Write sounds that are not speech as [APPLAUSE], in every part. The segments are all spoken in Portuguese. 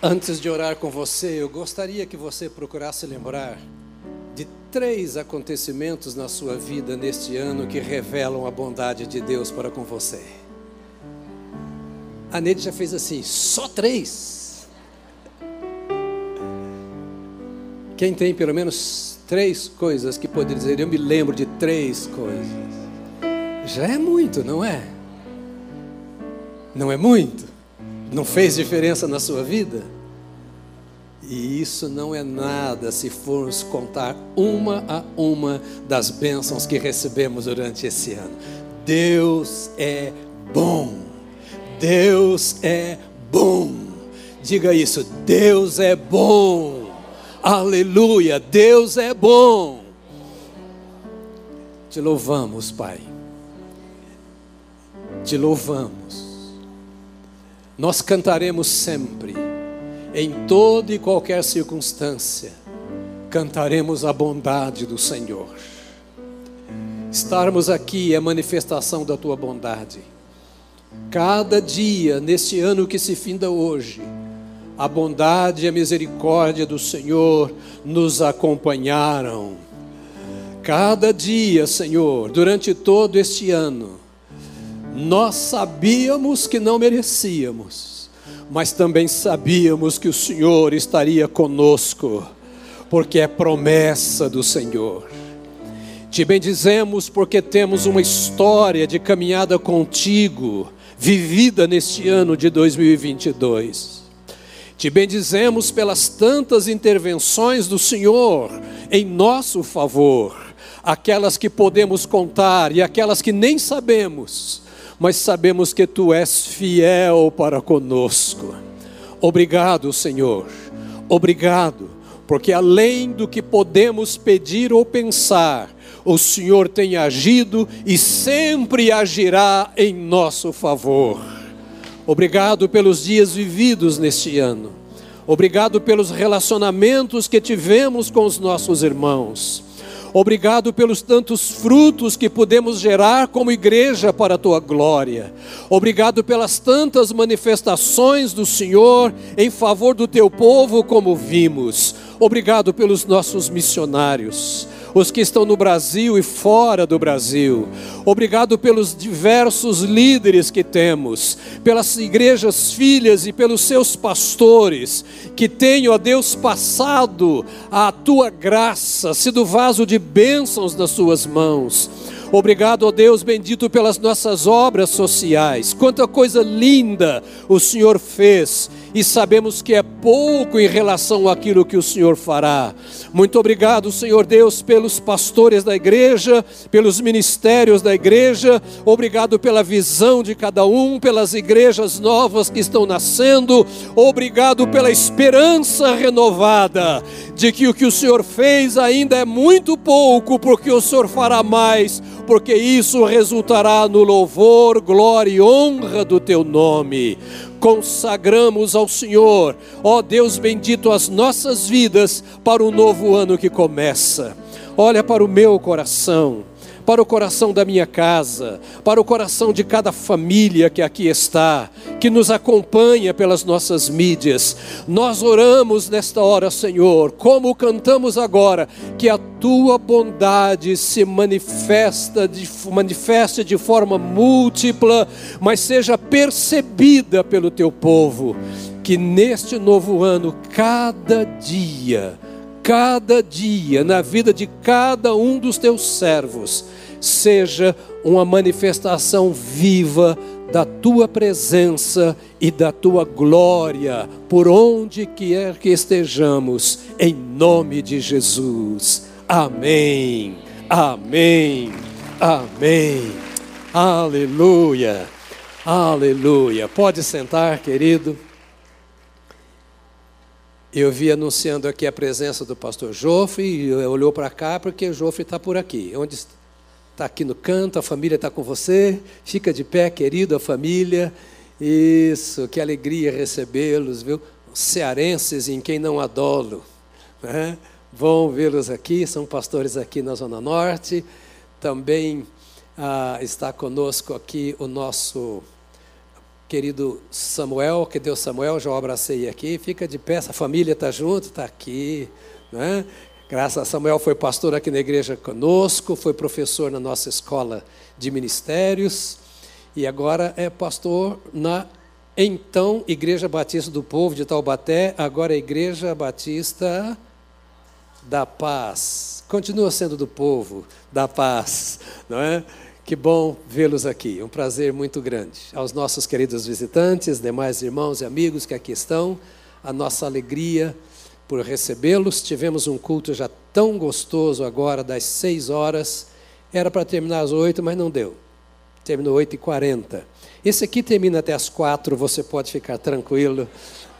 Antes de orar com você, eu gostaria que você procurasse lembrar de três acontecimentos na sua vida neste ano que revelam a bondade de Deus para com você. A Neide já fez assim, só três. Quem tem pelo menos três coisas que pode dizer, eu me lembro de três coisas. Já é muito, não é? Não é muito? Não fez diferença na sua vida? E isso não é nada se formos contar uma a uma das bênçãos que recebemos durante esse ano. Deus é bom. Deus é bom. Diga isso, Deus é bom. Aleluia, Deus é bom. Te louvamos, Pai. Te louvamos. Nós cantaremos sempre, em toda e qualquer circunstância, cantaremos a bondade do Senhor. Estarmos aqui é manifestação da tua bondade. Cada dia, neste ano que se finda hoje, a bondade e a misericórdia do Senhor nos acompanharam. Cada dia, Senhor, durante todo este ano, nós sabíamos que não merecíamos, mas também sabíamos que o Senhor estaria conosco, porque é promessa do Senhor. Te bendizemos porque temos uma história de caminhada contigo, vivida neste ano de 2022. Te bendizemos pelas tantas intervenções do Senhor em nosso favor, aquelas que podemos contar e aquelas que nem sabemos mas sabemos que tu és fiel para conosco. Obrigado, Senhor. Obrigado, porque além do que podemos pedir ou pensar, o Senhor tem agido e sempre agirá em nosso favor. Obrigado pelos dias vividos neste ano. Obrigado pelos relacionamentos que tivemos com os nossos irmãos. Obrigado pelos tantos frutos que podemos gerar como igreja para a tua glória. Obrigado pelas tantas manifestações do Senhor em favor do teu povo, como vimos. Obrigado pelos nossos missionários os que estão no Brasil e fora do Brasil. Obrigado pelos diversos líderes que temos, pelas igrejas filhas e pelos seus pastores, que têm, ó Deus, passado a tua graça, sido vaso de bênçãos nas suas mãos. Obrigado, ó Deus bendito, pelas nossas obras sociais. Quanta coisa linda o Senhor fez e sabemos que é pouco em relação àquilo que o Senhor fará. Muito obrigado, Senhor Deus, pelos pastores da igreja, pelos ministérios da igreja. Obrigado pela visão de cada um, pelas igrejas novas que estão nascendo. Obrigado pela esperança renovada de que o que o Senhor fez ainda é muito pouco, porque o Senhor fará mais, porque isso resultará no louvor, glória e honra do teu nome consagramos ao Senhor, ó Deus bendito, as nossas vidas para o novo ano que começa. Olha para o meu coração para o coração da minha casa, para o coração de cada família que aqui está, que nos acompanha pelas nossas mídias. Nós oramos nesta hora, Senhor, como cantamos agora, que a tua bondade se manifesta de, manifeste de forma múltipla, mas seja percebida pelo teu povo. Que neste novo ano, cada dia, cada dia, na vida de cada um dos teus servos, seja uma manifestação viva da tua presença e da tua glória por onde quer que estejamos, em nome de Jesus. Amém. Amém. Amém. Aleluia. Aleluia. Pode sentar, querido. Eu vi anunciando aqui a presença do pastor Jofre, e olhou para cá porque Jofre está por aqui. Onde está? Está aqui no canto, a família está com você. Fica de pé, querido, a família. Isso, que alegria recebê-los, viu? Cearenses em quem não adolo. Né? Bom vê-los aqui, são pastores aqui na Zona Norte. Também ah, está conosco aqui o nosso querido Samuel, que deu Samuel, já o abracei aqui, fica de pé, a família está junto, está aqui, né? Graças a Samuel foi pastor aqui na igreja conosco, foi professor na nossa escola de ministérios e agora é pastor na então Igreja Batista do Povo de Taubaté, agora é Igreja Batista da Paz. Continua sendo do povo da paz, não é? Que bom vê-los aqui, um prazer muito grande. Aos nossos queridos visitantes, demais irmãos e amigos que aqui estão, a nossa alegria por recebê-los. Tivemos um culto já tão gostoso agora, das seis horas. Era para terminar às oito, mas não deu. Terminou oito e quarenta. Esse aqui termina até às quatro, você pode ficar tranquilo.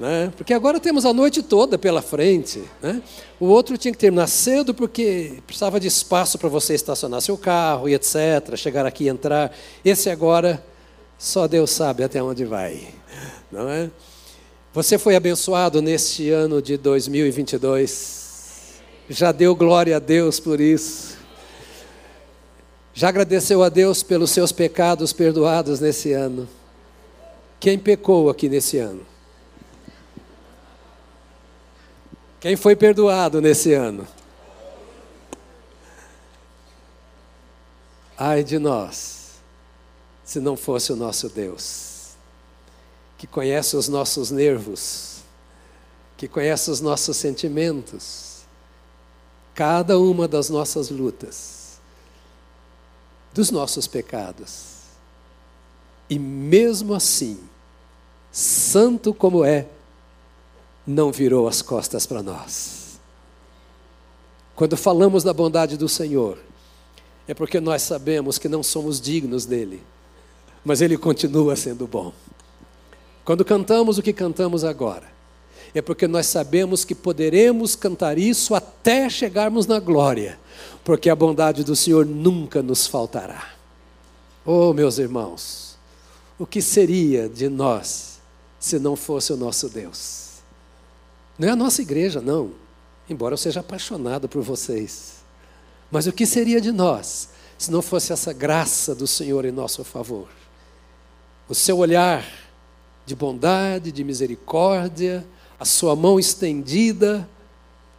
Né? Porque agora temos a noite toda pela frente. Né? O outro tinha que terminar cedo porque precisava de espaço para você estacionar seu carro e etc. Chegar aqui e entrar. Esse agora, só Deus sabe até onde vai. Não é? Você foi abençoado neste ano de 2022. Já deu glória a Deus por isso. Já agradeceu a Deus pelos seus pecados perdoados nesse ano. Quem pecou aqui nesse ano? Quem foi perdoado nesse ano? Ai de nós, se não fosse o nosso Deus, que conhece os nossos nervos, que conhece os nossos sentimentos, cada uma das nossas lutas, dos nossos pecados. E mesmo assim, santo como é, não virou as costas para nós. Quando falamos da bondade do Senhor, é porque nós sabemos que não somos dignos dele, mas ele continua sendo bom. Quando cantamos o que cantamos agora, é porque nós sabemos que poderemos cantar isso até chegarmos na glória, porque a bondade do Senhor nunca nos faltará. Oh, meus irmãos, o que seria de nós se não fosse o nosso Deus? Não é a nossa igreja, não. Embora eu seja apaixonado por vocês. Mas o que seria de nós se não fosse essa graça do Senhor em nosso favor? O seu olhar de bondade, de misericórdia, a sua mão estendida,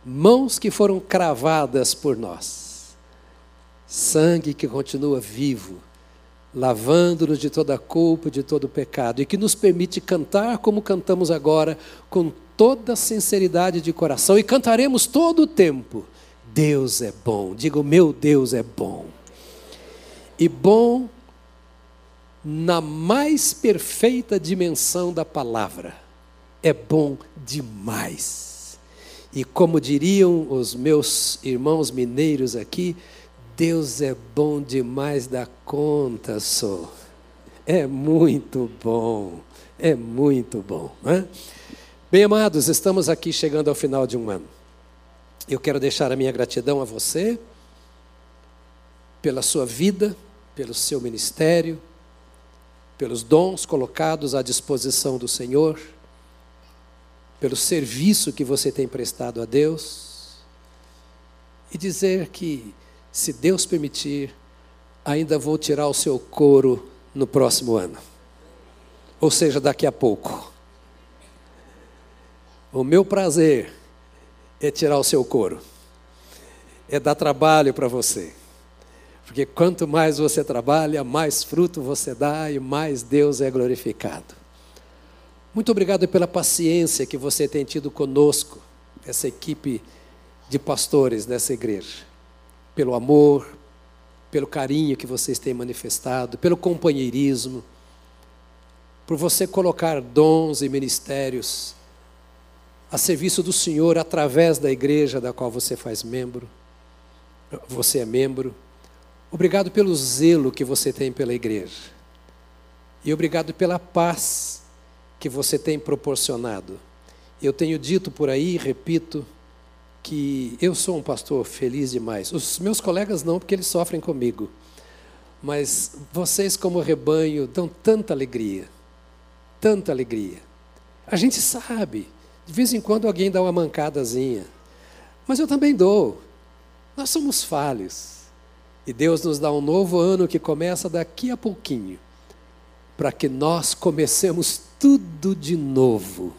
mãos que foram cravadas por nós, sangue que continua vivo, lavando-nos de toda a culpa, de todo pecado, e que nos permite cantar como cantamos agora, com toda sinceridade de coração e cantaremos todo o tempo. Deus é bom. Diga, o meu Deus é bom. E bom na mais perfeita dimensão da palavra. É bom demais. E como diriam os meus irmãos mineiros aqui, Deus é bom demais da conta, só. É muito bom. É muito bom. Né? Bem, amados, estamos aqui chegando ao final de um ano. Eu quero deixar a minha gratidão a você pela sua vida, pelo seu ministério, pelos dons colocados à disposição do Senhor, pelo serviço que você tem prestado a Deus, e dizer que, se Deus permitir, ainda vou tirar o seu couro no próximo ano, ou seja, daqui a pouco. O meu prazer é tirar o seu couro, é dar trabalho para você. Porque quanto mais você trabalha, mais fruto você dá e mais Deus é glorificado. Muito obrigado pela paciência que você tem tido conosco, essa equipe de pastores dessa igreja. Pelo amor, pelo carinho que vocês têm manifestado, pelo companheirismo, por você colocar dons e ministérios a serviço do Senhor através da igreja da qual você faz membro. Você é membro. Obrigado pelo zelo que você tem pela igreja. E obrigado pela paz que você tem proporcionado. Eu tenho dito por aí, repito, que eu sou um pastor feliz demais. Os meus colegas não, porque eles sofrem comigo. Mas vocês, como rebanho, dão tanta alegria. Tanta alegria. A gente sabe de vez em quando alguém dá uma mancadazinha. Mas eu também dou. Nós somos falhos. E Deus nos dá um novo ano que começa daqui a pouquinho. para que nós comecemos tudo de novo,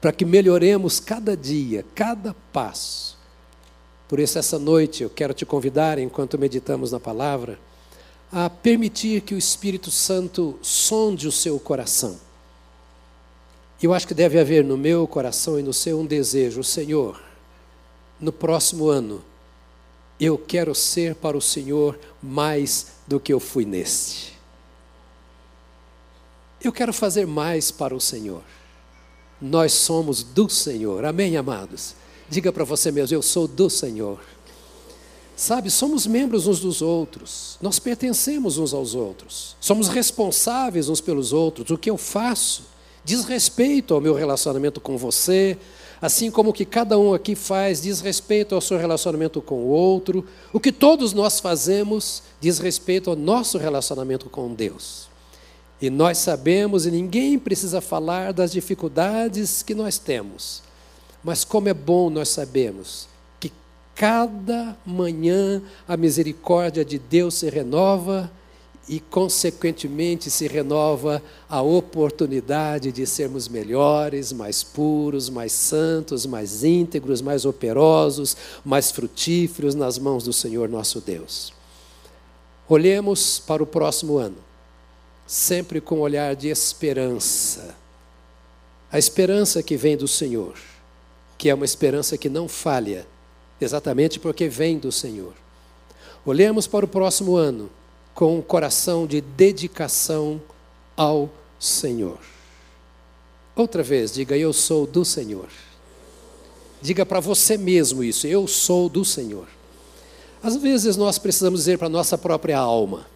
para que melhoremos cada dia, cada passo. Por isso, essa noite eu quero te convidar, enquanto meditamos na palavra, a permitir que o Espírito Santo sonde o seu coração. Eu acho que deve haver no meu coração e no seu um desejo, Senhor, no próximo ano, eu quero ser para o Senhor mais do que eu fui neste. Eu quero fazer mais para o Senhor. Nós somos do Senhor, amém, amados? Diga para você mesmo: eu sou do Senhor. Sabe, somos membros uns dos outros, nós pertencemos uns aos outros, somos responsáveis uns pelos outros. O que eu faço diz respeito ao meu relacionamento com você, assim como o que cada um aqui faz diz respeito ao seu relacionamento com o outro. O que todos nós fazemos diz respeito ao nosso relacionamento com Deus. E nós sabemos, e ninguém precisa falar das dificuldades que nós temos, mas como é bom nós sabemos que cada manhã a misericórdia de Deus se renova e, consequentemente, se renova a oportunidade de sermos melhores, mais puros, mais santos, mais íntegros, mais operosos, mais frutíferos nas mãos do Senhor nosso Deus. Olhemos para o próximo ano sempre com um olhar de esperança. A esperança que vem do Senhor, que é uma esperança que não falha, exatamente porque vem do Senhor. Olhemos para o próximo ano com um coração de dedicação ao Senhor. Outra vez, diga: Eu sou do Senhor. Diga para você mesmo isso: Eu sou do Senhor. Às vezes nós precisamos dizer para a nossa própria alma: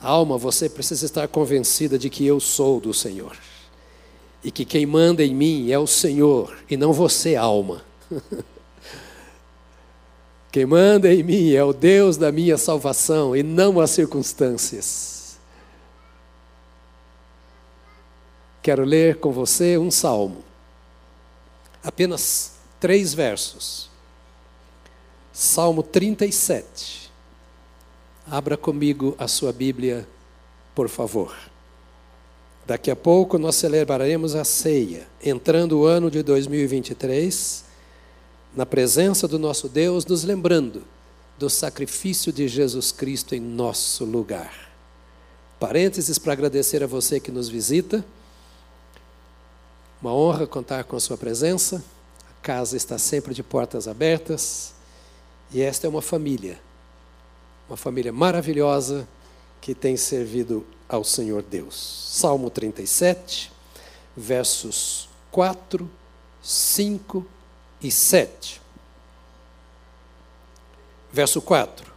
Alma, você precisa estar convencida de que eu sou do Senhor. E que quem manda em mim é o Senhor e não você, alma. [LAUGHS] quem manda em mim é o Deus da minha salvação e não as circunstâncias. Quero ler com você um salmo. Apenas três versos. Salmo 37. Abra comigo a sua Bíblia, por favor. Daqui a pouco nós celebraremos a ceia, entrando o ano de 2023, na presença do nosso Deus, nos lembrando do sacrifício de Jesus Cristo em nosso lugar. Parênteses para agradecer a você que nos visita. Uma honra contar com a sua presença. A casa está sempre de portas abertas. E esta é uma família uma família maravilhosa que tem servido ao Senhor Deus. Salmo 37, versos 4, 5 e 7. Verso 4: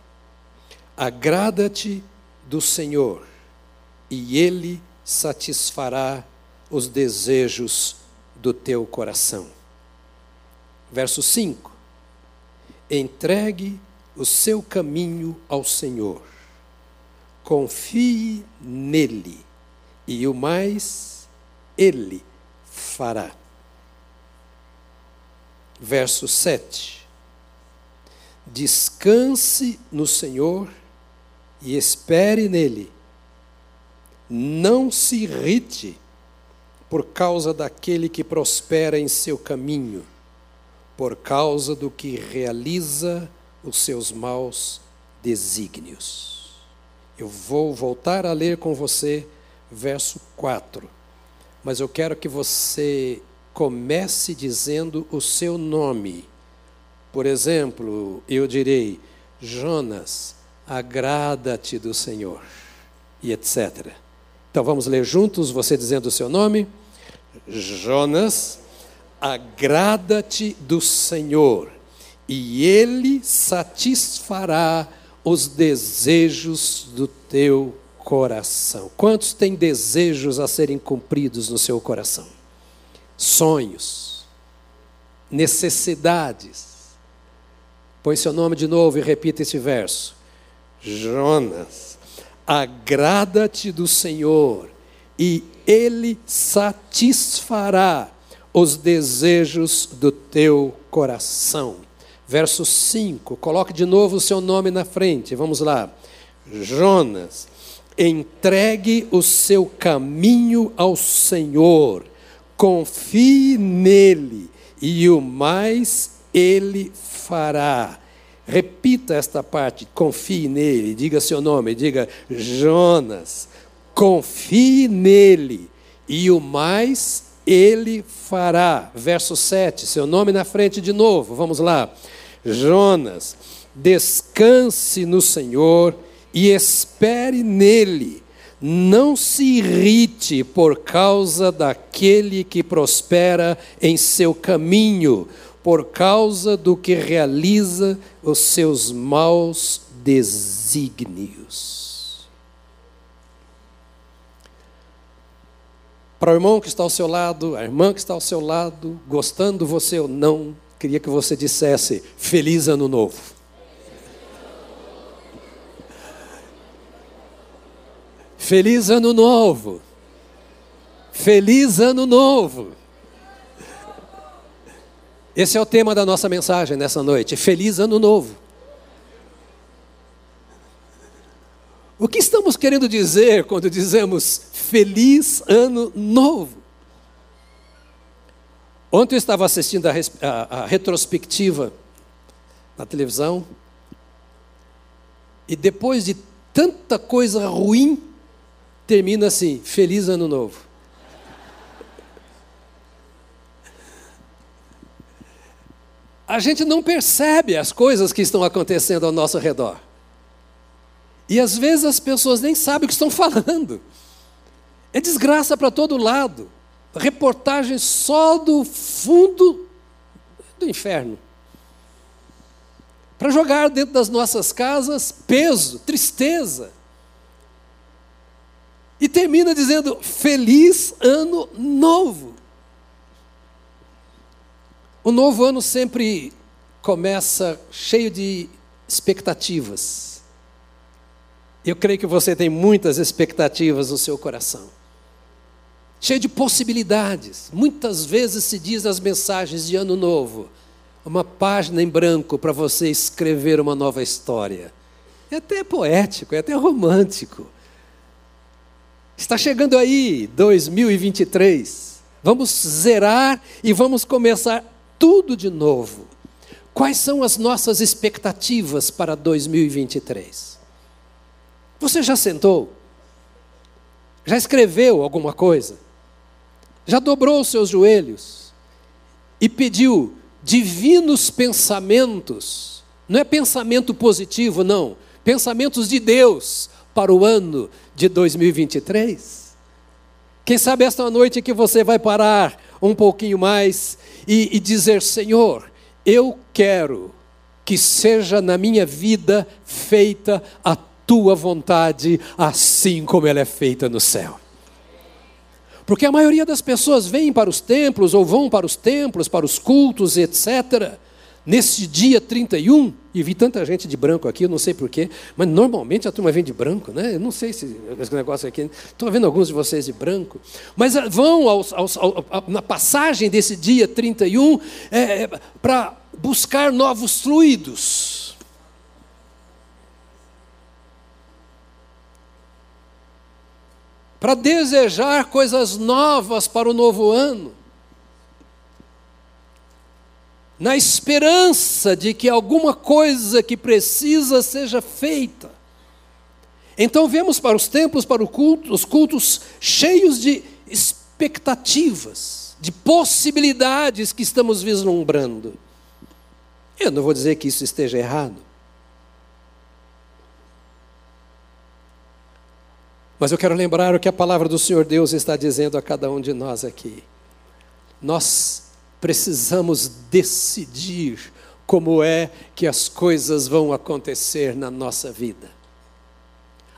Agrada-te do Senhor, e Ele satisfará os desejos do teu coração. Verso 5: Entregue o seu caminho ao Senhor. Confie nele, e o mais ele fará. Verso 7. Descanse no Senhor e espere nele. Não se irrite por causa daquele que prospera em seu caminho, por causa do que realiza os seus maus desígnios. Eu vou voltar a ler com você verso 4, mas eu quero que você comece dizendo o seu nome. Por exemplo, eu direi: Jonas, agrada-te do Senhor, e etc. Então vamos ler juntos, você dizendo o seu nome. Jonas, agrada-te do Senhor e Ele satisfará os desejos do teu coração. Quantos têm desejos a serem cumpridos no seu coração? Sonhos, necessidades. Põe seu nome de novo e repita esse verso. Jonas, agrada-te do Senhor e Ele satisfará os desejos do teu coração. Verso 5, coloque de novo o seu nome na frente. Vamos lá. Jonas, Entregue o seu caminho ao Senhor, confie nele, e o mais ele fará. Repita esta parte, confie nele, diga seu nome, diga Jonas, confie nele, e o mais ele fará. Verso 7, seu nome na frente de novo, vamos lá. Jonas, descanse no Senhor e espere nele. Não se irrite por causa daquele que prospera em seu caminho, por causa do que realiza os seus maus desígnios. Para o irmão que está ao seu lado, a irmã que está ao seu lado, gostando você ou não, queria que você dissesse: Feliz Ano Novo. Feliz Ano Novo! Feliz Ano Novo! Esse é o tema da nossa mensagem nessa noite. Feliz Ano Novo! O que estamos querendo dizer quando dizemos Feliz Ano Novo? Ontem eu estava assistindo a, a, a retrospectiva na televisão e depois de tanta coisa ruim termina assim: Feliz Ano Novo. A gente não percebe as coisas que estão acontecendo ao nosso redor. E às vezes as pessoas nem sabem o que estão falando. É desgraça para todo lado. Reportagem só do fundo do inferno. Para jogar dentro das nossas casas peso, tristeza, e termina dizendo: Feliz Ano Novo. O novo ano sempre começa cheio de expectativas. Eu creio que você tem muitas expectativas no seu coração. Cheio de possibilidades. Muitas vezes se diz as mensagens de ano novo, uma página em branco para você escrever uma nova história. É até poético, é até romântico. Está chegando aí 2023. Vamos zerar e vamos começar tudo de novo. Quais são as nossas expectativas para 2023? Você já sentou? Já escreveu alguma coisa? Já dobrou os seus joelhos e pediu divinos pensamentos? Não é pensamento positivo, não. Pensamentos de Deus para o ano de 2023? Quem sabe esta noite que você vai parar um pouquinho mais e, e dizer: Senhor, eu quero que seja na minha vida feita a tua vontade, assim como ela é feita no céu. Porque a maioria das pessoas vem para os templos ou vão para os templos, para os cultos, etc nesse dia 31, e vi tanta gente de branco aqui, eu não sei porquê, mas normalmente a turma vem de branco, né? Eu não sei se esse negócio aqui. Estou vendo alguns de vocês de branco, mas ah, vão aos, aos, ao, na passagem desse dia 31 é, é, para buscar novos fluidos. Para desejar coisas novas para o novo ano na esperança de que alguma coisa que precisa seja feita. Então vemos para os templos, para culto, os cultos cheios de expectativas, de possibilidades que estamos vislumbrando. Eu não vou dizer que isso esteja errado. Mas eu quero lembrar o que a palavra do Senhor Deus está dizendo a cada um de nós aqui. Nós precisamos decidir como é que as coisas vão acontecer na nossa vida.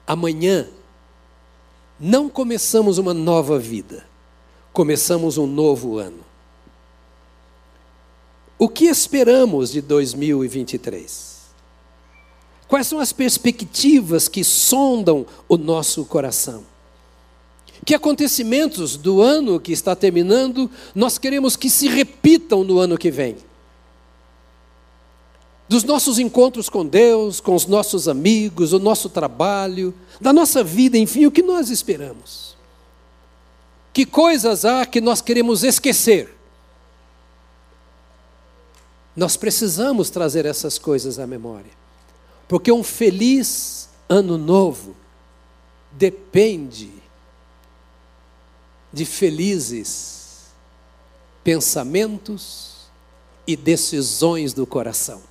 Amanhã, não começamos uma nova vida, começamos um novo ano. O que esperamos de 2023? Quais são as perspectivas que sondam o nosso coração? Que acontecimentos do ano que está terminando nós queremos que se repitam no ano que vem? dos nossos encontros com Deus, com os nossos amigos, o nosso trabalho, da nossa vida, enfim, o que nós esperamos. Que coisas há que nós queremos esquecer? Nós precisamos trazer essas coisas à memória, porque um feliz ano novo depende de felizes pensamentos e decisões do coração.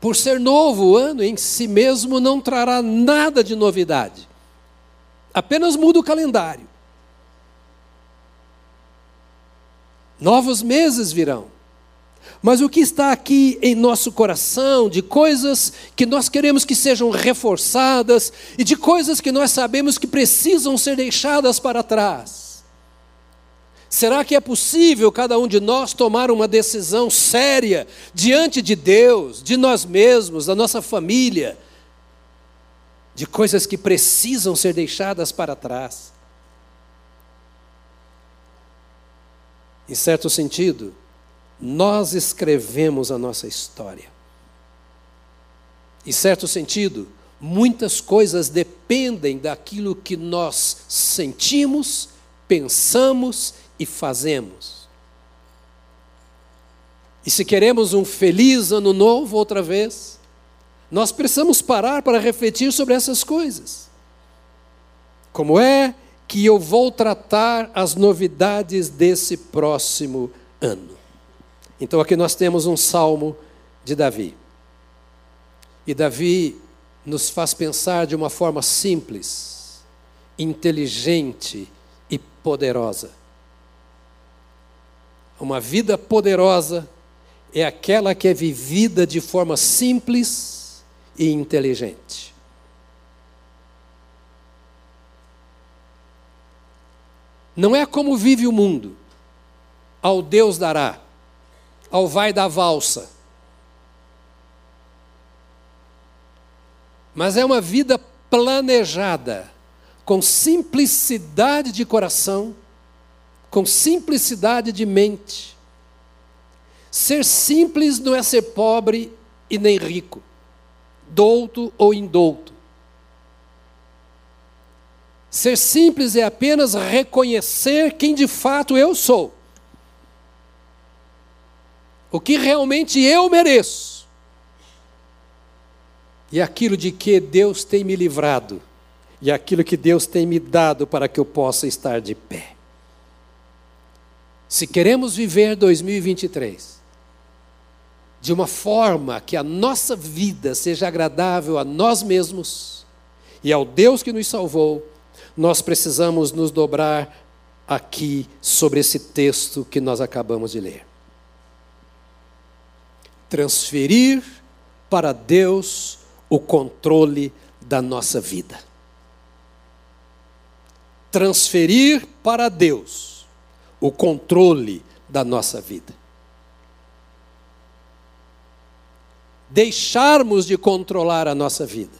Por ser novo, o ano em si mesmo não trará nada de novidade, apenas muda o calendário. Novos meses virão. Mas o que está aqui em nosso coração, de coisas que nós queremos que sejam reforçadas e de coisas que nós sabemos que precisam ser deixadas para trás. Será que é possível cada um de nós tomar uma decisão séria diante de Deus, de nós mesmos, da nossa família, de coisas que precisam ser deixadas para trás? Em certo sentido, nós escrevemos a nossa história. Em certo sentido, muitas coisas dependem daquilo que nós sentimos, pensamos e fazemos. E se queremos um feliz ano novo outra vez, nós precisamos parar para refletir sobre essas coisas. Como é que eu vou tratar as novidades desse próximo ano? Então aqui nós temos um salmo de Davi. E Davi nos faz pensar de uma forma simples, inteligente e poderosa. Uma vida poderosa é aquela que é vivida de forma simples e inteligente. Não é como vive o mundo, ao Deus dará, ao vai da valsa. Mas é uma vida planejada, com simplicidade de coração com simplicidade de mente. Ser simples não é ser pobre e nem rico, douto ou indouto. Ser simples é apenas reconhecer quem de fato eu sou. O que realmente eu mereço. E aquilo de que Deus tem me livrado. E aquilo que Deus tem me dado para que eu possa estar de pé. Se queremos viver 2023 de uma forma que a nossa vida seja agradável a nós mesmos e ao Deus que nos salvou, nós precisamos nos dobrar aqui sobre esse texto que nós acabamos de ler. Transferir para Deus o controle da nossa vida. Transferir para Deus o controle da nossa vida. Deixarmos de controlar a nossa vida,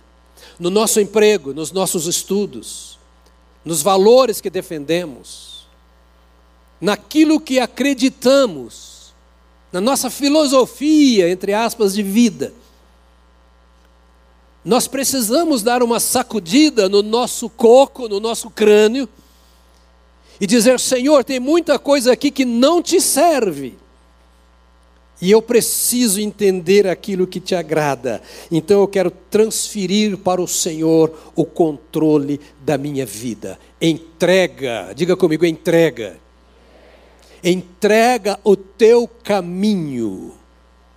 no nosso emprego, nos nossos estudos, nos valores que defendemos, naquilo que acreditamos, na nossa filosofia, entre aspas, de vida. Nós precisamos dar uma sacudida no nosso coco, no nosso crânio, e dizer: Senhor, tem muita coisa aqui que não te serve. E eu preciso entender aquilo que te agrada. Então eu quero transferir para o Senhor o controle da minha vida. Entrega, diga comigo, entrega. Entrega o teu caminho,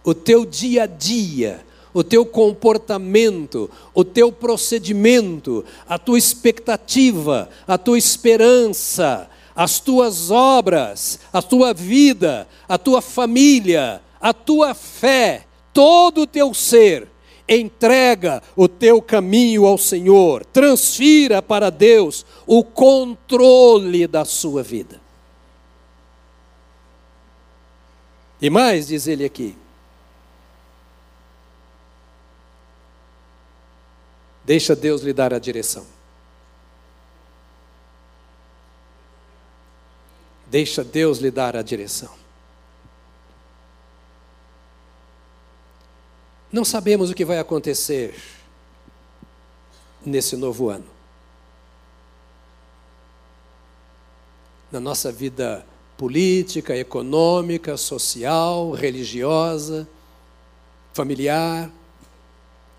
o teu dia a dia, o teu comportamento, o teu procedimento, a tua expectativa, a tua esperança, as tuas obras, a tua vida, a tua família, a tua fé, todo o teu ser. Entrega o teu caminho ao Senhor, transfira para Deus o controle da sua vida. E mais, diz ele aqui, Deixa Deus lhe dar a direção. Deixa Deus lhe dar a direção. Não sabemos o que vai acontecer nesse novo ano. Na nossa vida política, econômica, social, religiosa, familiar,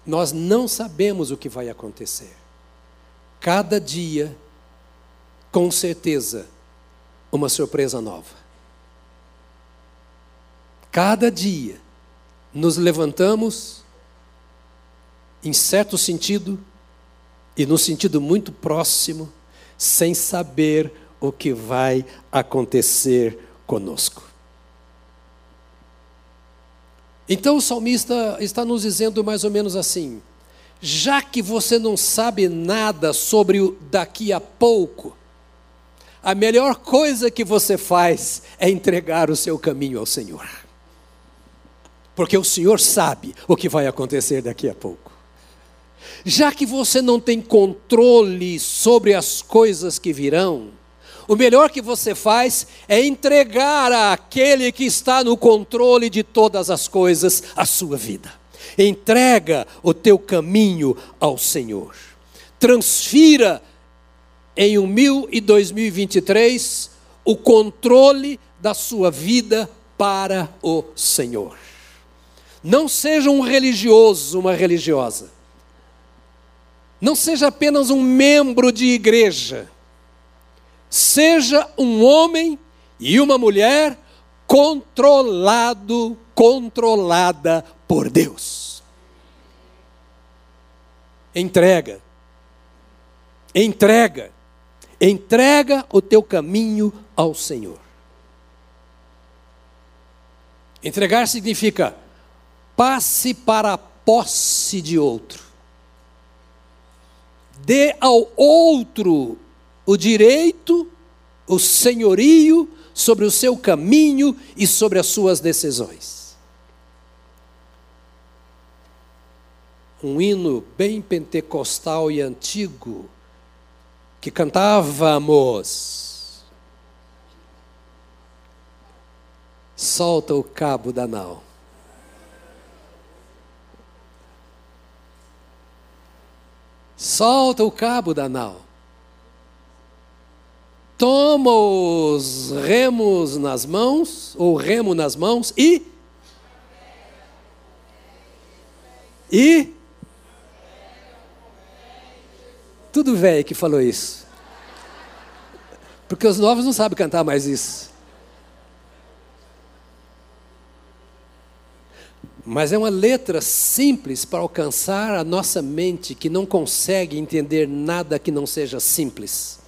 nós não sabemos o que vai acontecer. Cada dia, com certeza, uma surpresa nova. Cada dia, nos levantamos, em certo sentido, e no sentido muito próximo, sem saber o que vai acontecer conosco. Então o salmista está nos dizendo mais ou menos assim: já que você não sabe nada sobre o daqui a pouco, a melhor coisa que você faz é entregar o seu caminho ao Senhor. Porque o Senhor sabe o que vai acontecer daqui a pouco. Já que você não tem controle sobre as coisas que virão, o melhor que você faz é entregar àquele que está no controle de todas as coisas a sua vida. Entrega o teu caminho ao Senhor. Transfira em 1000 e 2023 o controle da sua vida para o Senhor. Não seja um religioso, uma religiosa. Não seja apenas um membro de igreja seja um homem e uma mulher controlado, controlada por Deus. Entrega. Entrega. Entrega o teu caminho ao Senhor. Entregar significa passe para a posse de outro. Dê ao outro o direito, o senhorio sobre o seu caminho e sobre as suas decisões. Um hino bem pentecostal e antigo que cantávamos. Solta o cabo da nau. Solta o cabo da nau toma os remos nas mãos, ou remo nas mãos, e. E. Tudo velho que falou isso. Porque os novos não sabem cantar mais isso. Mas é uma letra simples para alcançar a nossa mente que não consegue entender nada que não seja simples.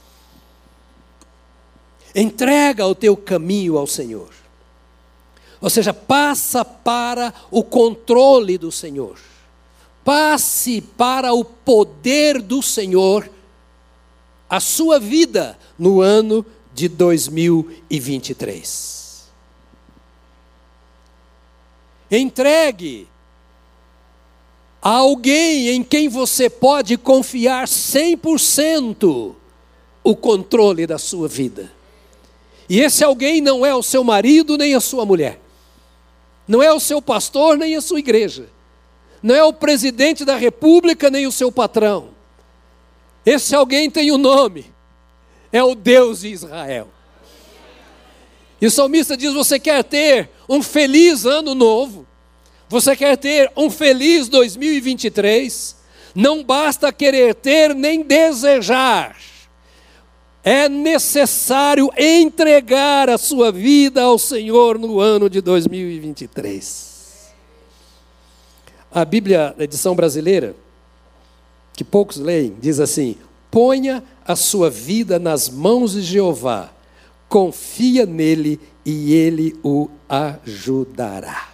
Entrega o teu caminho ao Senhor. Ou seja, passa para o controle do Senhor. Passe para o poder do Senhor a sua vida no ano de 2023. Entregue a alguém em quem você pode confiar 100% o controle da sua vida. E esse alguém não é o seu marido nem a sua mulher, não é o seu pastor nem a sua igreja, não é o presidente da república nem o seu patrão. Esse alguém tem o um nome, é o Deus de Israel. E o salmista diz: Você quer ter um feliz ano novo? Você quer ter um feliz 2023? Não basta querer ter nem desejar é necessário entregar a sua vida ao Senhor no ano de 2023. A Bíblia, a edição brasileira, que poucos leem, diz assim: ponha a sua vida nas mãos de Jeová, confia nele e ele o ajudará.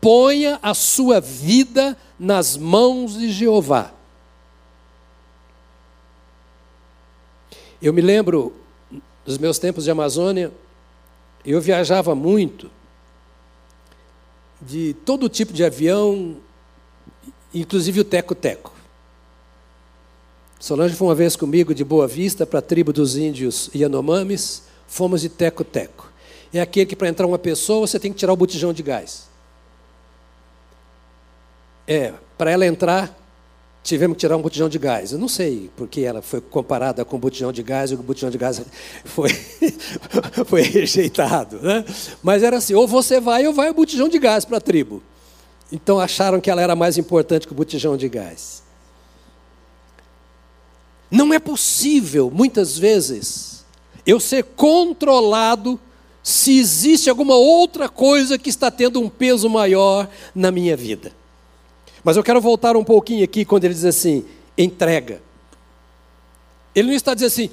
Ponha a sua vida nas mãos de Jeová Eu me lembro dos meus tempos de Amazônia, eu viajava muito, de todo tipo de avião, inclusive o teco-teco. Solange foi uma vez comigo de Boa Vista para a tribo dos índios Yanomamis, fomos de teco-teco. É aquele que para entrar uma pessoa você tem que tirar o botijão de gás. É, para ela entrar, tivemos que tirar um botijão de gás. Eu não sei porque ela foi comparada com o botijão de gás e o botijão de gás [LAUGHS] foi, [LAUGHS] foi rejeitado. Né? Mas era assim: ou você vai ou vai o botijão de gás para a tribo. Então acharam que ela era mais importante que o botijão de gás. Não é possível, muitas vezes, eu ser controlado se existe alguma outra coisa que está tendo um peso maior na minha vida. Mas eu quero voltar um pouquinho aqui quando ele diz assim: entrega. Ele não está dizendo assim,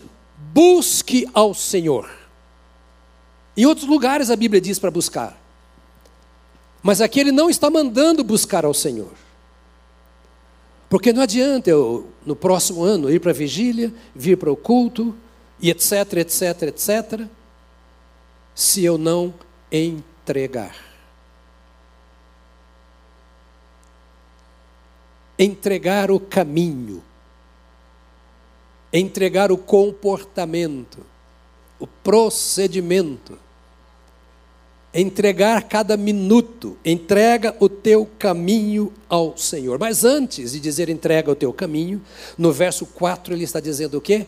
busque ao Senhor. Em outros lugares a Bíblia diz para buscar. Mas aqui ele não está mandando buscar ao Senhor. Porque não adianta eu, no próximo ano, ir para a vigília, vir para o culto, e etc, etc, etc, se eu não entregar. Entregar o caminho, entregar o comportamento, o procedimento entregar cada minuto, entrega o teu caminho ao Senhor. Mas antes de dizer entrega o teu caminho, no verso 4 ele está dizendo o quê?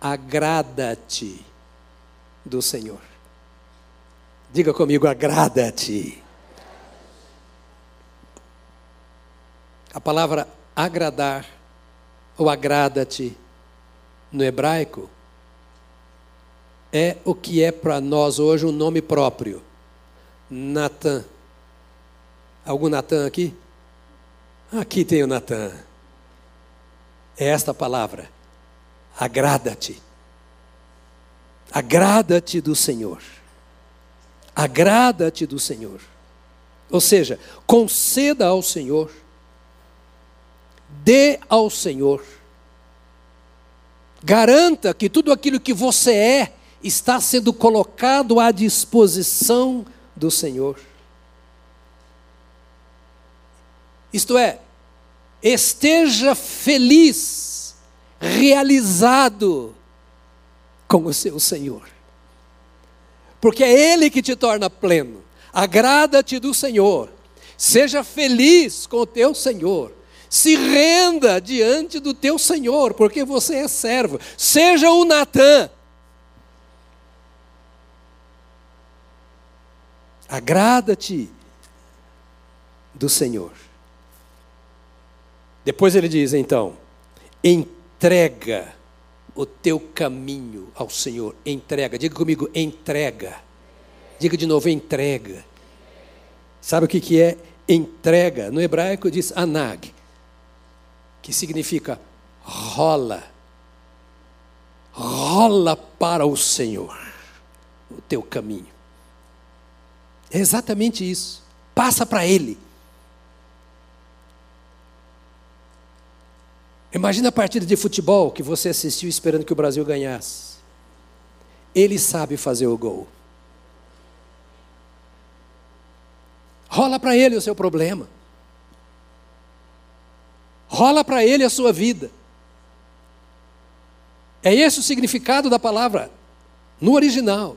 Agrada-te do Senhor. Diga comigo, agrada-te. A palavra agradar ou agrada-te no hebraico é o que é para nós hoje um nome próprio. Natan. Algum Natan aqui? Aqui tem o Natan. É esta palavra. Agrada-te. Agrada-te do Senhor. Agrada-te do Senhor. Ou seja, conceda ao Senhor, dê ao Senhor, garanta que tudo aquilo que você é está sendo colocado à disposição do Senhor. Isto é, esteja feliz, realizado com o seu Senhor, porque é Ele que te torna pleno. Agrada-te do Senhor, seja feliz com o teu Senhor, se renda diante do teu Senhor, porque você é servo. Seja o Natan, Agrada-te do Senhor. Depois ele diz então: entrega o teu caminho ao Senhor. Entrega. Diga comigo, entrega. Diga de novo, entrega. Sabe o que, que é entrega? No hebraico diz anag, que significa rola. Rola para o Senhor o teu caminho. É exatamente isso. Passa para Ele. Imagina a partida de futebol que você assistiu esperando que o Brasil ganhasse. Ele sabe fazer o gol. Rola para ele o seu problema. Rola para ele a sua vida. É esse o significado da palavra no original.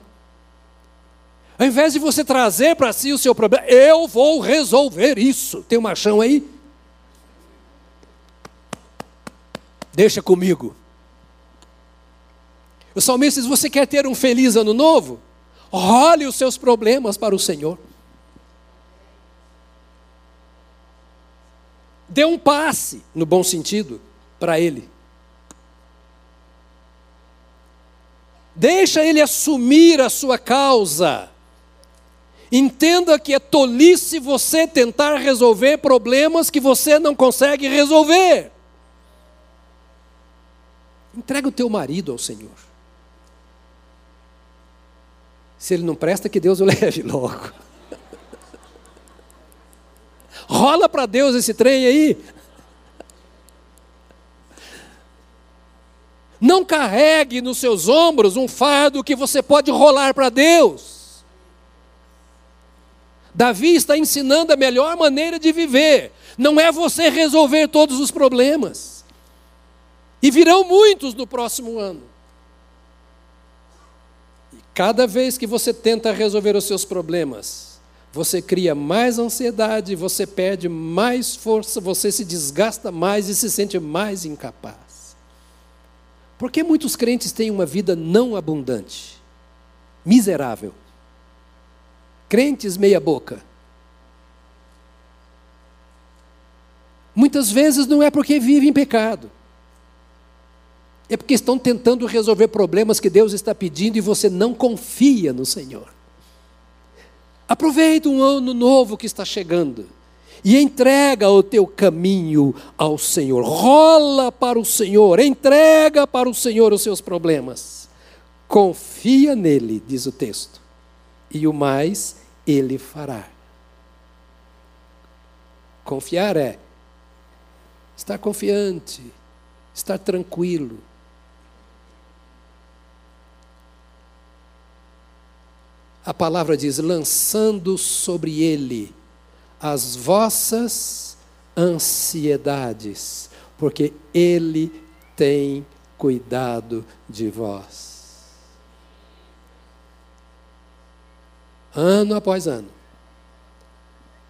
Ao invés de você trazer para si o seu problema, eu vou resolver isso. Tem um machão aí? Deixa comigo. O salmista diz: Você quer ter um feliz ano novo? Role os seus problemas para o Senhor. Dê um passe, no bom sentido, para Ele. Deixa Ele assumir a sua causa. Entenda que é tolice você tentar resolver problemas que você não consegue resolver. Entrega o teu marido ao Senhor. Se ele não presta, que Deus o [LAUGHS] leve logo. Rola para Deus esse trem aí. Não carregue nos seus ombros um fardo que você pode rolar para Deus. Davi está ensinando a melhor maneira de viver. Não é você resolver todos os problemas. E virão muitos no próximo ano. E cada vez que você tenta resolver os seus problemas, você cria mais ansiedade, você perde mais força, você se desgasta mais e se sente mais incapaz. Por que muitos crentes têm uma vida não abundante? Miserável. Crentes meia-boca. Muitas vezes não é porque vivem em pecado. É porque estão tentando resolver problemas que Deus está pedindo e você não confia no Senhor. Aproveita um ano novo que está chegando e entrega o teu caminho ao Senhor. Rola para o Senhor, entrega para o Senhor os seus problemas. Confia nele, diz o texto, e o mais ele fará. Confiar é estar confiante, estar tranquilo, a palavra diz: lançando sobre ele as vossas ansiedades, porque ele tem cuidado de vós. Ano após ano.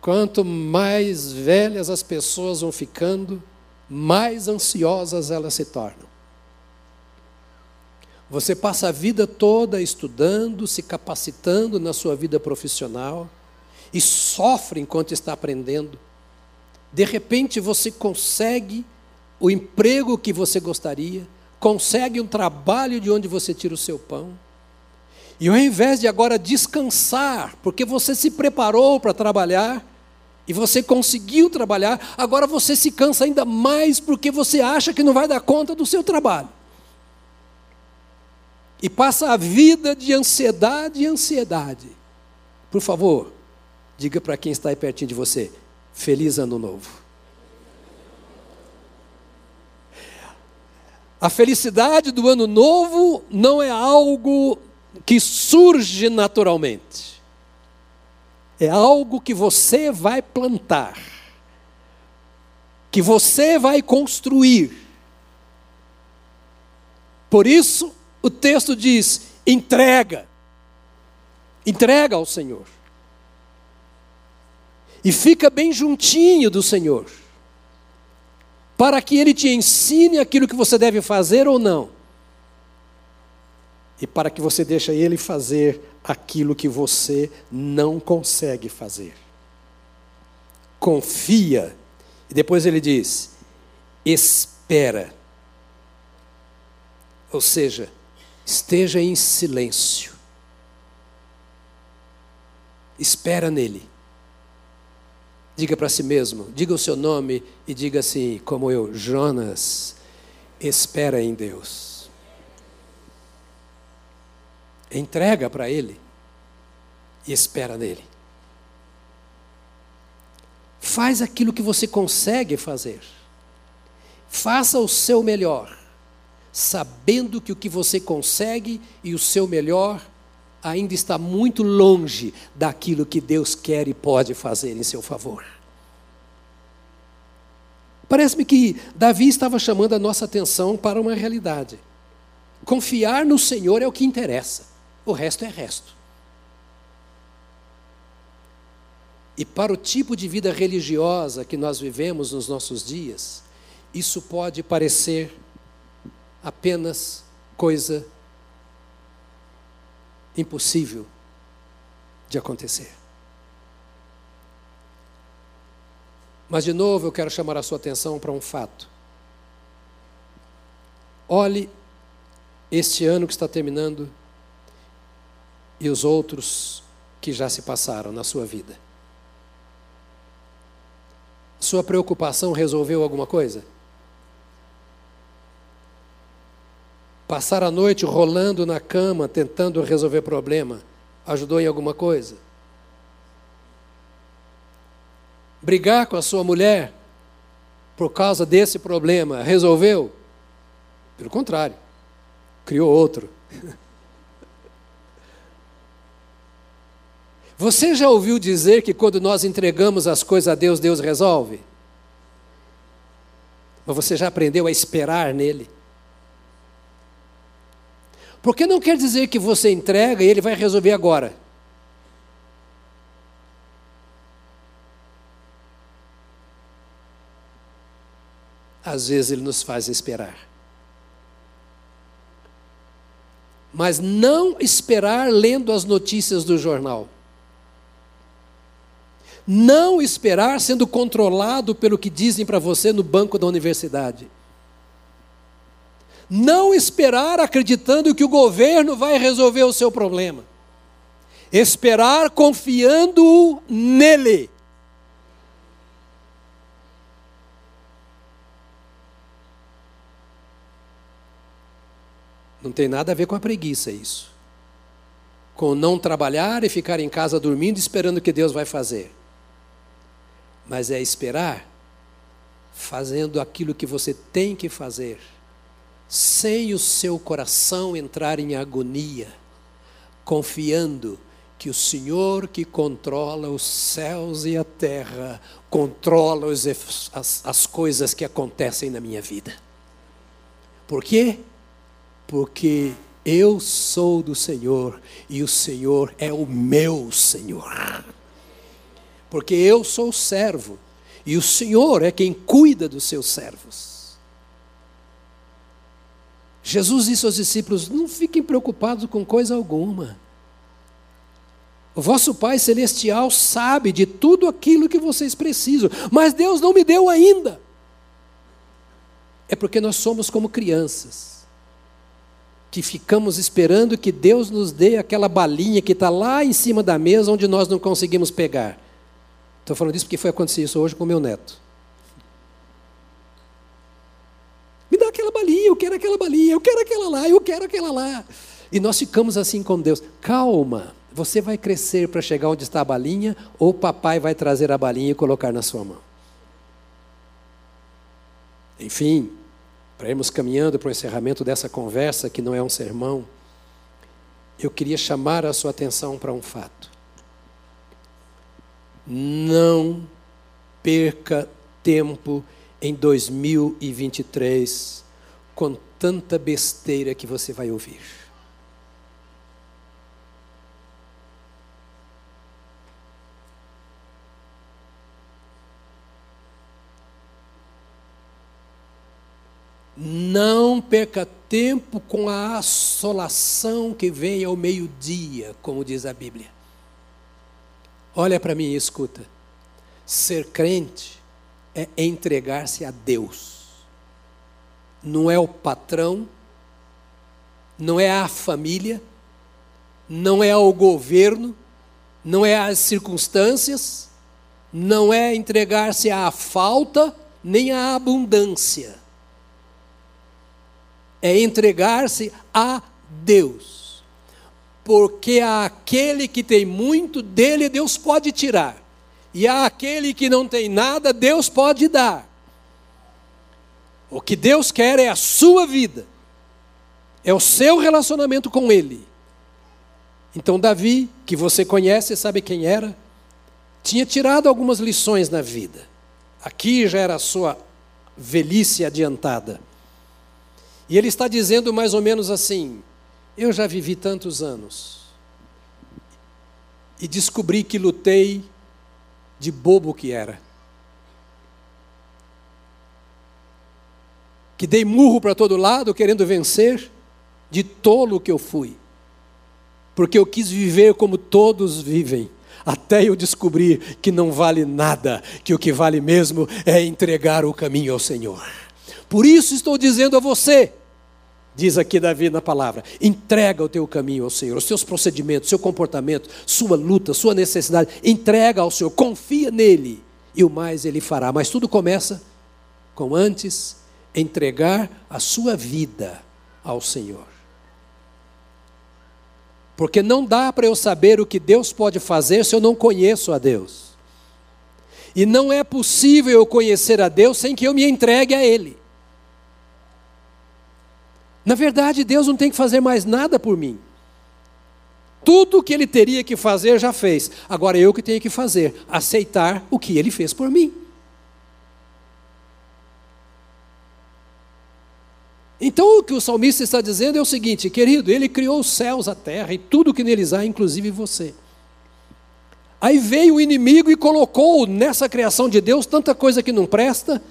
Quanto mais velhas as pessoas vão ficando, mais ansiosas elas se tornam. Você passa a vida toda estudando, se capacitando na sua vida profissional e sofre enquanto está aprendendo. De repente você consegue o emprego que você gostaria, consegue um trabalho de onde você tira o seu pão. E ao invés de agora descansar, porque você se preparou para trabalhar, e você conseguiu trabalhar, agora você se cansa ainda mais porque você acha que não vai dar conta do seu trabalho e passa a vida de ansiedade e ansiedade. Por favor, diga para quem está aí pertinho de você: Feliz Ano Novo. A felicidade do Ano Novo não é algo que surge naturalmente. É algo que você vai plantar, que você vai construir. Por isso, o texto diz: entrega. Entrega ao Senhor. E fica bem juntinho do Senhor. Para que Ele te ensine aquilo que você deve fazer ou não. E para que você deixe Ele fazer aquilo que você não consegue fazer. Confia. E depois ele diz: espera. Ou seja, esteja em silêncio. Espera nele. Diga para si mesmo, diga o seu nome e diga assim, como eu, Jonas, espera em Deus. Entrega para ele e espera nele. Faz aquilo que você consegue fazer. Faça o seu melhor sabendo que o que você consegue e o seu melhor ainda está muito longe daquilo que Deus quer e pode fazer em seu favor. Parece-me que Davi estava chamando a nossa atenção para uma realidade. Confiar no Senhor é o que interessa, o resto é resto. E para o tipo de vida religiosa que nós vivemos nos nossos dias, isso pode parecer apenas coisa impossível de acontecer. Mas, de novo, eu quero chamar a sua atenção para um fato. Olhe este ano que está terminando e os outros que já se passaram na sua vida. Sua preocupação resolveu alguma coisa? Passar a noite rolando na cama, tentando resolver problema, ajudou em alguma coisa? Brigar com a sua mulher por causa desse problema, resolveu? Pelo contrário, criou outro. [LAUGHS] Você já ouviu dizer que quando nós entregamos as coisas a Deus, Deus resolve? Mas você já aprendeu a esperar nele? Porque não quer dizer que você entrega e ele vai resolver agora. Às vezes ele nos faz esperar. Mas não esperar lendo as notícias do jornal. Não esperar sendo controlado pelo que dizem para você no banco da universidade não esperar acreditando que o governo vai resolver o seu problema. Esperar confiando nele. Não tem nada a ver com a preguiça isso. Com não trabalhar e ficar em casa dormindo esperando que Deus vai fazer. Mas é esperar fazendo aquilo que você tem que fazer, sem o seu coração entrar em agonia, confiando que o Senhor que controla os céus e a terra, controla as, as coisas que acontecem na minha vida. Por quê? porque eu sou do Senhor e o Senhor é o meu Senhor. Porque eu sou servo e o Senhor é quem cuida dos seus servos. Jesus disse aos discípulos: Não fiquem preocupados com coisa alguma. O vosso Pai Celestial sabe de tudo aquilo que vocês precisam, mas Deus não me deu ainda. É porque nós somos como crianças que ficamos esperando que Deus nos dê aquela balinha que está lá em cima da mesa onde nós não conseguimos pegar. Estou falando isso porque foi acontecer isso hoje com meu neto. Me dá aquela balinha, eu quero aquela balinha, eu quero aquela lá, eu quero aquela lá. E nós ficamos assim com Deus. Calma, você vai crescer para chegar onde está a balinha, ou papai vai trazer a balinha e colocar na sua mão. Enfim, para irmos caminhando para o encerramento dessa conversa, que não é um sermão, eu queria chamar a sua atenção para um fato. Não perca tempo em 2023 com tanta besteira que você vai ouvir. Não perca tempo com a assolação que vem ao meio-dia, como diz a Bíblia. Olha para mim e escuta. Ser crente é entregar-se a Deus. Não é o patrão, não é a família, não é o governo, não é as circunstâncias, não é entregar-se à falta nem à abundância é entregar-se a Deus. Porque aquele que tem muito, dele Deus pode tirar. E aquele que não tem nada, Deus pode dar. O que Deus quer é a sua vida, é o seu relacionamento com Ele. Então, Davi, que você conhece, sabe quem era, tinha tirado algumas lições na vida. Aqui já era a sua velhice adiantada. E ele está dizendo mais ou menos assim: Eu já vivi tantos anos e descobri que lutei de bobo que era. Que dei murro para todo lado querendo vencer, de tolo que eu fui. Porque eu quis viver como todos vivem até eu descobrir que não vale nada, que o que vale mesmo é entregar o caminho ao Senhor. Por isso estou dizendo a você, Diz aqui Davi na palavra: entrega o teu caminho ao Senhor, os seus procedimentos, seu comportamento, sua luta, sua necessidade, entrega ao Senhor, confia nele e o mais ele fará. Mas tudo começa com antes entregar a sua vida ao Senhor. Porque não dá para eu saber o que Deus pode fazer se eu não conheço a Deus. E não é possível eu conhecer a Deus sem que eu me entregue a Ele. Na verdade, Deus não tem que fazer mais nada por mim. Tudo o que ele teria que fazer já fez. Agora eu que tenho que fazer, aceitar o que ele fez por mim. Então o que o salmista está dizendo é o seguinte, querido, ele criou os céus, a terra e tudo que neles há, inclusive você. Aí veio o inimigo e colocou nessa criação de Deus tanta coisa que não presta,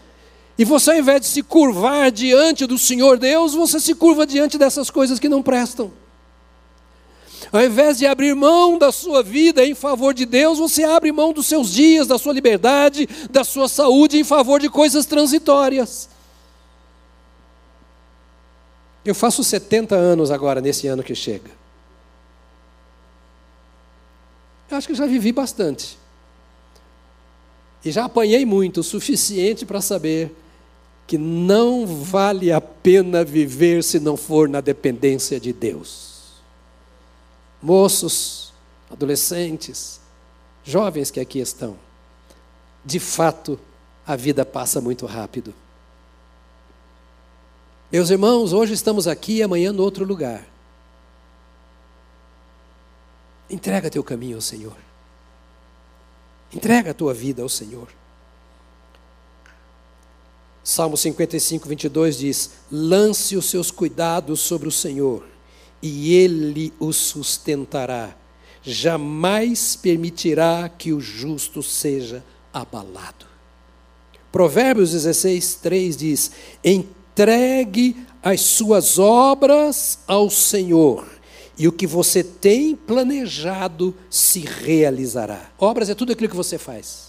E você, ao invés de se curvar diante do Senhor Deus, você se curva diante dessas coisas que não prestam. Ao invés de abrir mão da sua vida em favor de Deus, você abre mão dos seus dias, da sua liberdade, da sua saúde em favor de coisas transitórias. Eu faço 70 anos agora, nesse ano que chega. Eu acho que já vivi bastante. E já apanhei muito, o suficiente para saber que não vale a pena viver se não for na dependência de Deus. Moços, adolescentes, jovens que aqui estão, de fato, a vida passa muito rápido. Meus irmãos, hoje estamos aqui e amanhã no outro lugar. Entrega teu caminho ao Senhor. Entrega a tua vida ao Senhor. Salmo 55, 22 diz: Lance os seus cuidados sobre o Senhor, e Ele os sustentará. Jamais permitirá que o justo seja abalado. Provérbios 16, 3 diz: Entregue as suas obras ao Senhor, e o que você tem planejado se realizará. Obras é tudo aquilo que você faz.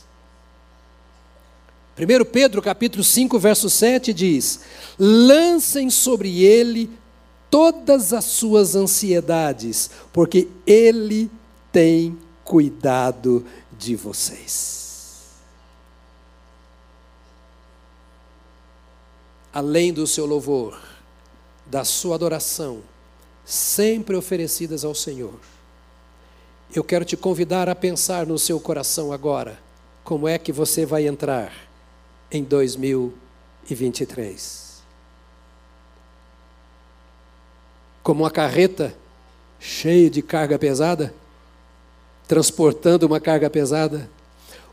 1 Pedro capítulo 5, verso 7 diz: Lancem sobre ele todas as suas ansiedades, porque ele tem cuidado de vocês. Além do seu louvor, da sua adoração, sempre oferecidas ao Senhor, eu quero te convidar a pensar no seu coração agora, como é que você vai entrar em 2023. Como uma carreta cheia de carga pesada, transportando uma carga pesada,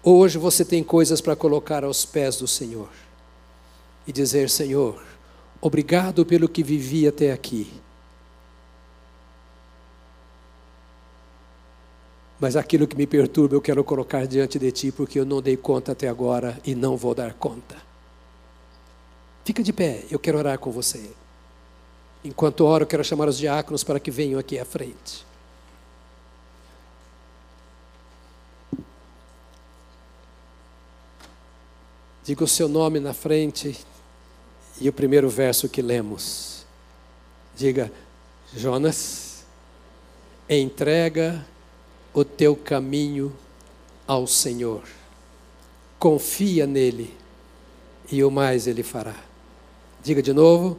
hoje você tem coisas para colocar aos pés do Senhor e dizer: Senhor, obrigado pelo que vivi até aqui. Mas aquilo que me perturba eu quero colocar diante de ti, porque eu não dei conta até agora e não vou dar conta. Fica de pé, eu quero orar com você. Enquanto oro, eu quero chamar os diáconos para que venham aqui à frente. Diga o seu nome na frente e o primeiro verso que lemos. Diga, Jonas, entrega o teu caminho ao Senhor. Confia nele e o mais ele fará. Diga de novo.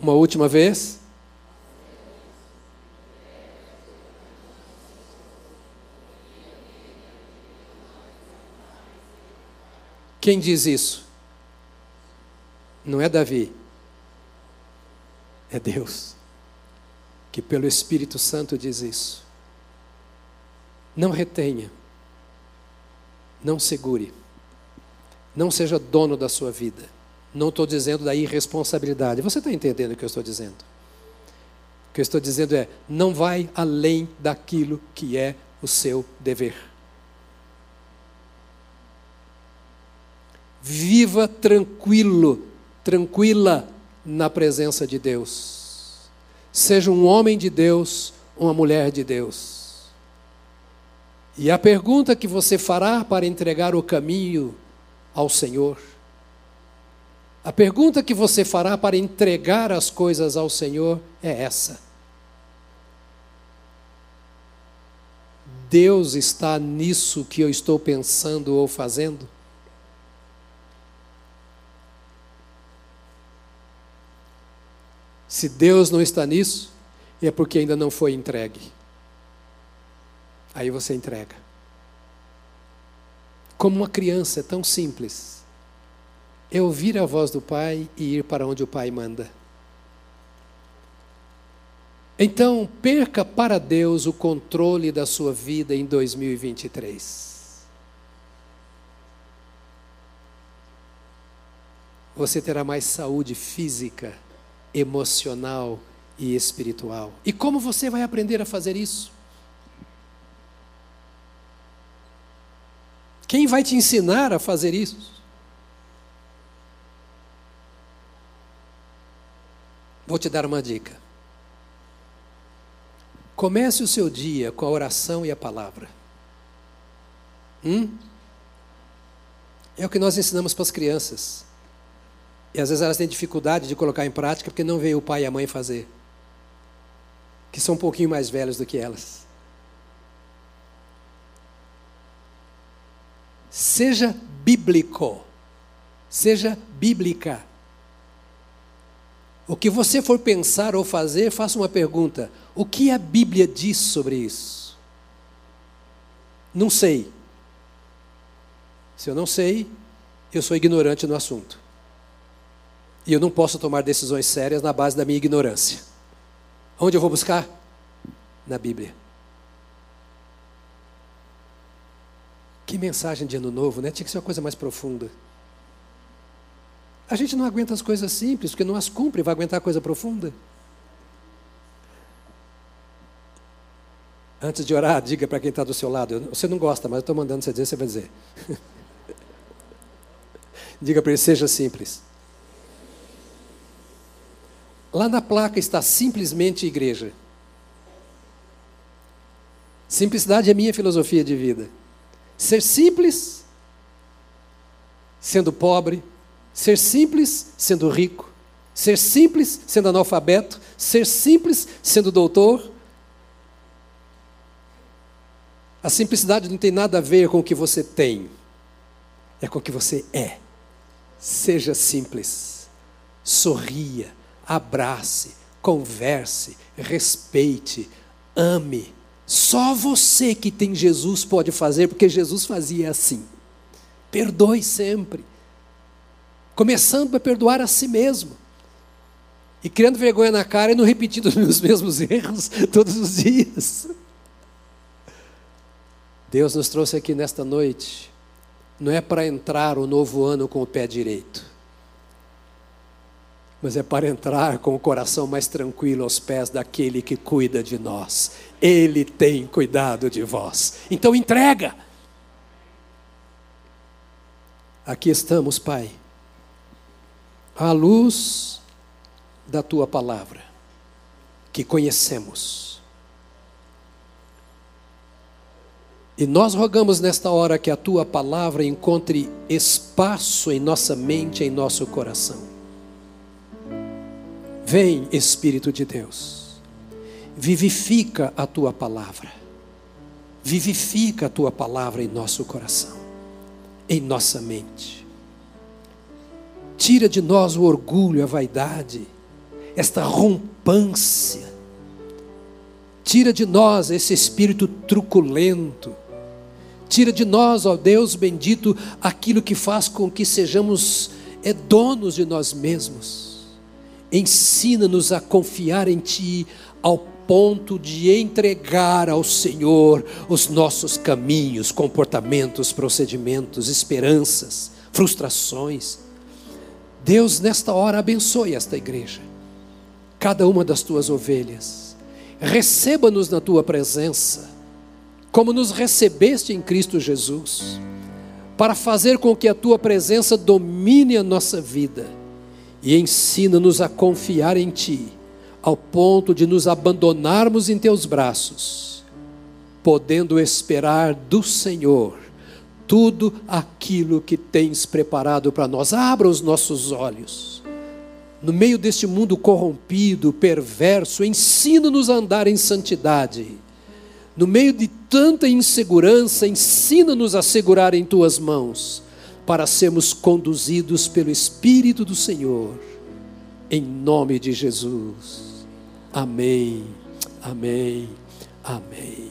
Uma última vez. Quem diz isso? Não é Davi, é Deus, que pelo Espírito Santo diz isso. Não retenha, não segure, não seja dono da sua vida. Não estou dizendo da irresponsabilidade. Você está entendendo o que eu estou dizendo? O que eu estou dizendo é: não vai além daquilo que é o seu dever. Viva tranquilo tranquila na presença de Deus. Seja um homem de Deus, uma mulher de Deus. E a pergunta que você fará para entregar o caminho ao Senhor, a pergunta que você fará para entregar as coisas ao Senhor é essa: Deus está nisso que eu estou pensando ou fazendo? Se Deus não está nisso, é porque ainda não foi entregue. Aí você entrega. Como uma criança, é tão simples. É ouvir a voz do Pai e ir para onde o Pai manda. Então, perca para Deus o controle da sua vida em 2023. Você terá mais saúde física emocional e espiritual. E como você vai aprender a fazer isso? Quem vai te ensinar a fazer isso? Vou te dar uma dica. Comece o seu dia com a oração e a palavra. Hum? É o que nós ensinamos para as crianças. E às vezes elas têm dificuldade de colocar em prática porque não veio o pai e a mãe fazer. Que são um pouquinho mais velhos do que elas. Seja bíblico. Seja bíblica. O que você for pensar ou fazer, faça uma pergunta: o que a Bíblia diz sobre isso? Não sei. Se eu não sei, eu sou ignorante no assunto. E eu não posso tomar decisões sérias na base da minha ignorância. Onde eu vou buscar? Na Bíblia. Que mensagem de ano novo, né? Tinha que ser uma coisa mais profunda. A gente não aguenta as coisas simples, porque não as cumpre, vai aguentar a coisa profunda. Antes de orar, diga para quem está do seu lado. Você não gosta, mas eu estou mandando você dizer, você vai dizer. [LAUGHS] diga para ele, seja simples. Lá na placa está simplesmente igreja. Simplicidade é minha filosofia de vida. Ser simples, sendo pobre, Ser simples sendo rico, ser simples sendo analfabeto, ser simples sendo doutor. A simplicidade não tem nada a ver com o que você tem, é com o que você é. Seja simples, sorria, abrace, converse, respeite, ame. Só você que tem Jesus pode fazer, porque Jesus fazia assim. Perdoe sempre começando a perdoar a si mesmo. E criando vergonha na cara e não repetindo [LAUGHS] os mesmos erros todos os dias. Deus nos trouxe aqui nesta noite, não é para entrar o novo ano com o pé direito, mas é para entrar com o coração mais tranquilo aos pés daquele que cuida de nós. Ele tem cuidado de vós. Então entrega. Aqui estamos, Pai à luz da tua palavra, que conhecemos. E nós rogamos nesta hora que a tua palavra encontre espaço em nossa mente, em nosso coração. Vem, Espírito de Deus, vivifica a tua palavra, vivifica a tua palavra em nosso coração, em nossa mente Tira de nós o orgulho, a vaidade, esta rompância. Tira de nós esse espírito truculento. Tira de nós, ó Deus bendito, aquilo que faz com que sejamos é, donos de nós mesmos. Ensina-nos a confiar em Ti ao ponto de entregar ao Senhor os nossos caminhos, comportamentos, procedimentos, esperanças, frustrações Deus, nesta hora, abençoe esta igreja, cada uma das tuas ovelhas. Receba-nos na tua presença, como nos recebeste em Cristo Jesus, para fazer com que a tua presença domine a nossa vida e ensina-nos a confiar em ti, ao ponto de nos abandonarmos em teus braços, podendo esperar do Senhor tudo aquilo que tens preparado para nós. Abra os nossos olhos. No meio deste mundo corrompido, perverso, ensina-nos a andar em santidade. No meio de tanta insegurança, ensina-nos a segurar em tuas mãos, para sermos conduzidos pelo Espírito do Senhor. Em nome de Jesus. Amém. Amém. Amém.